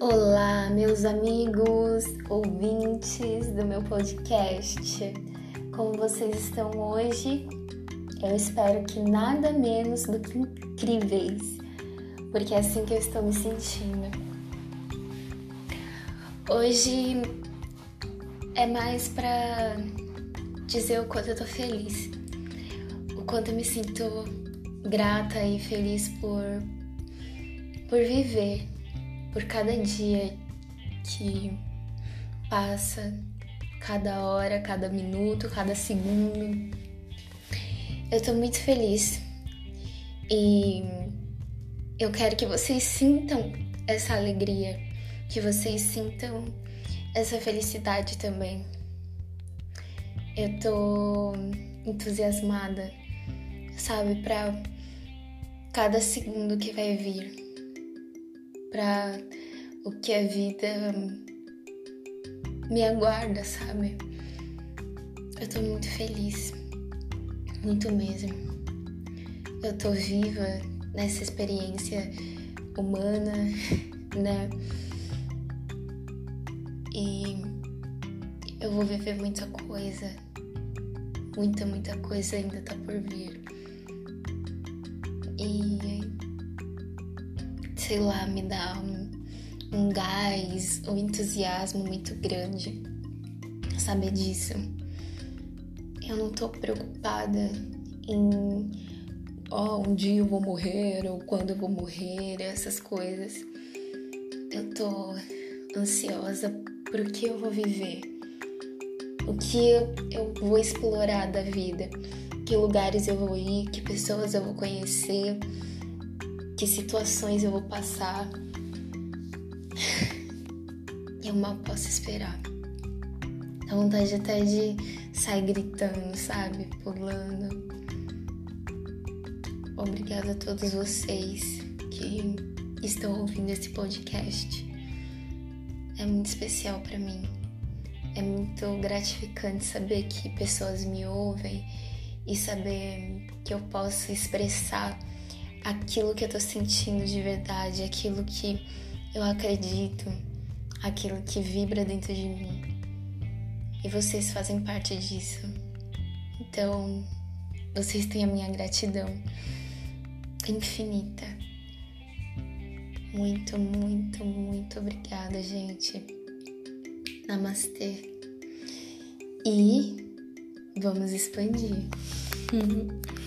Olá, meus amigos, ouvintes do meu podcast. Como vocês estão hoje? Eu espero que nada menos do que incríveis, porque é assim que eu estou me sentindo. Hoje é mais para dizer o quanto eu tô feliz, o quanto eu me sinto grata e feliz por por viver por cada dia que passa, cada hora, cada minuto, cada segundo. Eu tô muito feliz e eu quero que vocês sintam essa alegria, que vocês sintam essa felicidade também. Eu tô entusiasmada, sabe, para cada segundo que vai vir para o que a vida me aguarda, sabe? Eu tô muito feliz, muito mesmo. Eu tô viva nessa experiência humana, né? E eu vou viver muita coisa, muita, muita coisa ainda tá por vir. E sei lá, me dá um, um gás, um entusiasmo muito grande saber disso. Eu não tô preocupada em ó, oh, um dia eu vou morrer ou quando eu vou morrer, essas coisas. Eu tô ansiosa por que eu vou viver, o que eu vou explorar da vida, que lugares eu vou ir, que pessoas eu vou conhecer que situações eu vou passar. Eu mal posso esperar. Dá vontade até de sair gritando, sabe? Pulando. Obrigada a todos vocês que estão ouvindo esse podcast. É muito especial para mim. É muito gratificante saber que pessoas me ouvem e saber que eu posso expressar aquilo que eu tô sentindo de verdade, aquilo que eu acredito, aquilo que vibra dentro de mim. E vocês fazem parte disso. Então, vocês têm a minha gratidão infinita. Muito, muito, muito obrigada, gente. Namastê. E vamos expandir.